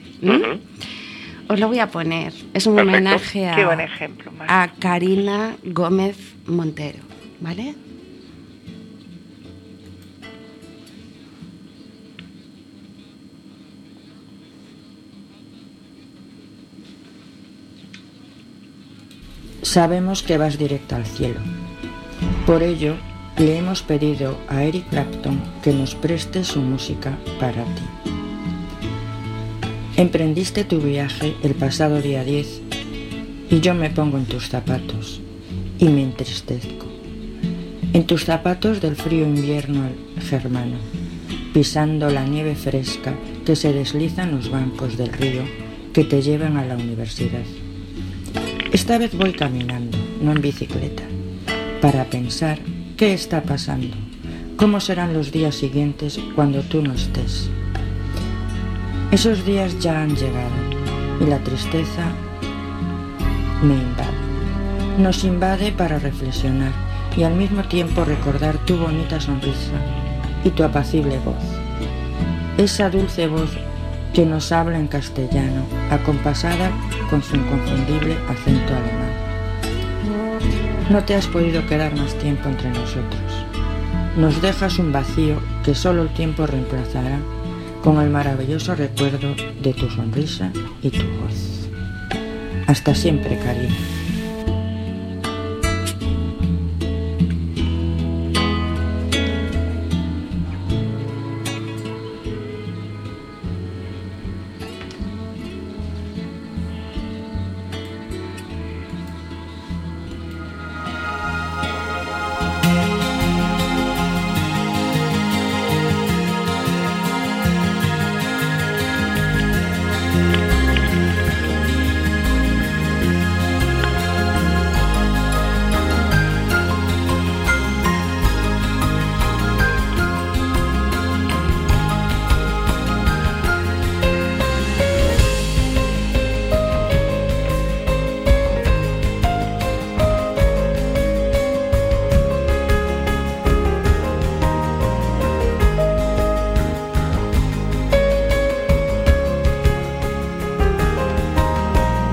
Os lo voy a poner. Es un Perfecto. homenaje a, Qué buen ejemplo, a Karina Gómez Montero, ¿vale? Sabemos que vas directa al cielo. Por ello, le hemos pedido a Eric Clapton que nos preste su música para ti. Emprendiste tu viaje el pasado día 10 y yo me pongo en tus zapatos y me entristezco. En tus zapatos del frío invierno germano, pisando la nieve fresca que se desliza en los bancos del río que te llevan a la universidad. Esta vez voy caminando, no en bicicleta, para pensar ¿Qué está pasando? ¿Cómo serán los días siguientes cuando tú no estés? Esos días ya han llegado y la tristeza me invade. Nos invade para reflexionar y al mismo tiempo recordar tu bonita sonrisa y tu apacible voz. Esa dulce voz que nos habla en castellano, acompasada con su inconfundible acento alemán. No te has podido quedar más tiempo entre nosotros. Nos dejas un vacío que solo el tiempo reemplazará con el maravilloso recuerdo de tu sonrisa y tu voz. Hasta siempre, cariño.